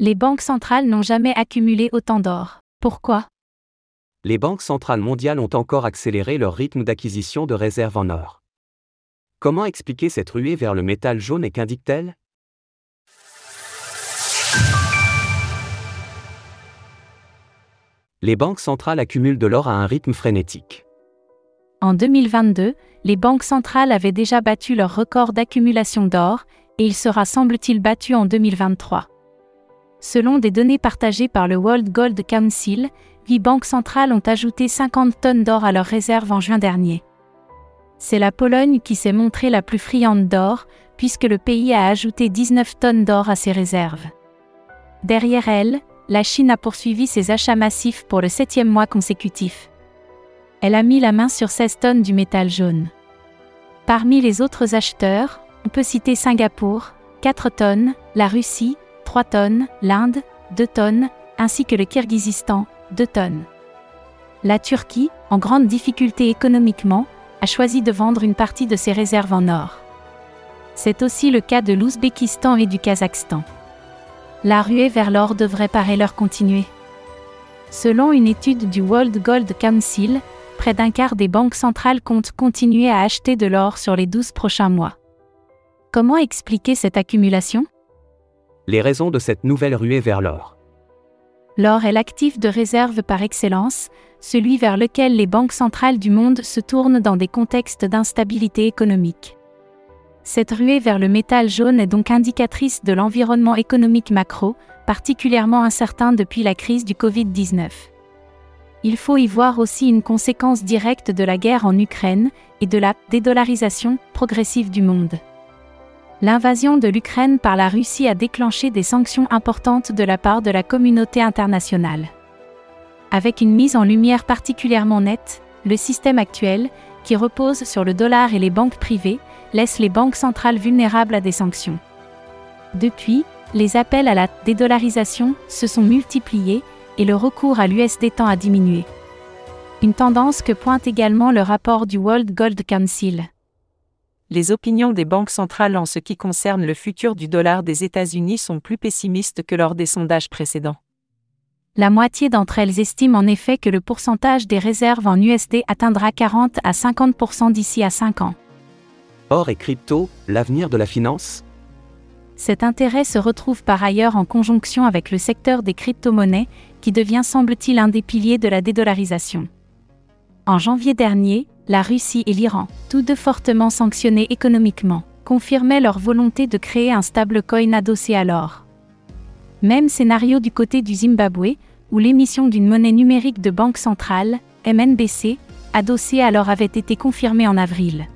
Les banques centrales n'ont jamais accumulé autant d'or. Pourquoi? Les banques centrales mondiales ont encore accéléré leur rythme d'acquisition de réserves en or. Comment expliquer cette ruée vers le métal jaune et qu'indique-t-elle? Les banques centrales accumulent de l'or à un rythme frénétique. En 2022, les banques centrales avaient déjà battu leur record d'accumulation d'or, et il sera semble-t-il battu en 2023. Selon des données partagées par le World Gold Council, 8 banques centrales ont ajouté 50 tonnes d'or à leurs réserves en juin dernier. C'est la Pologne qui s'est montrée la plus friande d'or, puisque le pays a ajouté 19 tonnes d'or à ses réserves. Derrière elle, la Chine a poursuivi ses achats massifs pour le septième mois consécutif. Elle a mis la main sur 16 tonnes du métal jaune. Parmi les autres acheteurs, on peut citer Singapour, 4 tonnes, la Russie, 3 tonnes, l'Inde, 2 tonnes, ainsi que le Kirghizistan, 2 tonnes. La Turquie, en grande difficulté économiquement, a choisi de vendre une partie de ses réserves en or. C'est aussi le cas de l'Ouzbékistan et du Kazakhstan. La ruée vers l'or devrait par leur continuer. Selon une étude du World Gold Council, près d'un quart des banques centrales comptent continuer à acheter de l'or sur les 12 prochains mois. Comment expliquer cette accumulation? Les raisons de cette nouvelle ruée vers l'or. L'or est l'actif de réserve par excellence, celui vers lequel les banques centrales du monde se tournent dans des contextes d'instabilité économique. Cette ruée vers le métal jaune est donc indicatrice de l'environnement économique macro, particulièrement incertain depuis la crise du Covid-19. Il faut y voir aussi une conséquence directe de la guerre en Ukraine et de la dédollarisation progressive du monde. L'invasion de l'Ukraine par la Russie a déclenché des sanctions importantes de la part de la communauté internationale. Avec une mise en lumière particulièrement nette, le système actuel, qui repose sur le dollar et les banques privées, laisse les banques centrales vulnérables à des sanctions. Depuis, les appels à la dédollarisation se sont multipliés et le recours à l'USD tend à diminuer. Une tendance que pointe également le rapport du World Gold Council. Les opinions des banques centrales en ce qui concerne le futur du dollar des États-Unis sont plus pessimistes que lors des sondages précédents. La moitié d'entre elles estiment en effet que le pourcentage des réserves en USD atteindra 40 à 50% d'ici à 5 ans. Or et crypto, l'avenir de la finance? Cet intérêt se retrouve par ailleurs en conjonction avec le secteur des crypto-monnaies, qui devient semble-t-il un des piliers de la dédollarisation. En janvier dernier, la Russie et l'Iran, tous deux fortement sanctionnés économiquement, confirmaient leur volonté de créer un stablecoin adossé à l'or. Même scénario du côté du Zimbabwe, où l'émission d'une monnaie numérique de banque centrale, MNBC, adossée à l'or avait été confirmée en avril.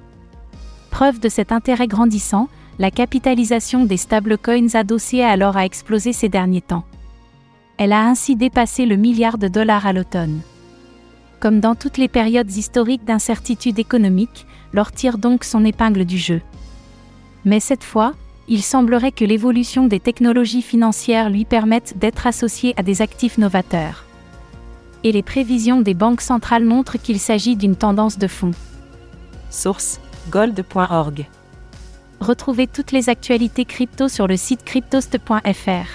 Preuve de cet intérêt grandissant, la capitalisation des stablecoins adossés à l'or a explosé ces derniers temps. Elle a ainsi dépassé le milliard de dollars à l'automne. Comme dans toutes les périodes historiques d'incertitude économique, l'or tire donc son épingle du jeu. Mais cette fois, il semblerait que l'évolution des technologies financières lui permette d'être associé à des actifs novateurs. Et les prévisions des banques centrales montrent qu'il s'agit d'une tendance de fond. Source gold.org. Retrouvez toutes les actualités crypto sur le site cryptost.fr.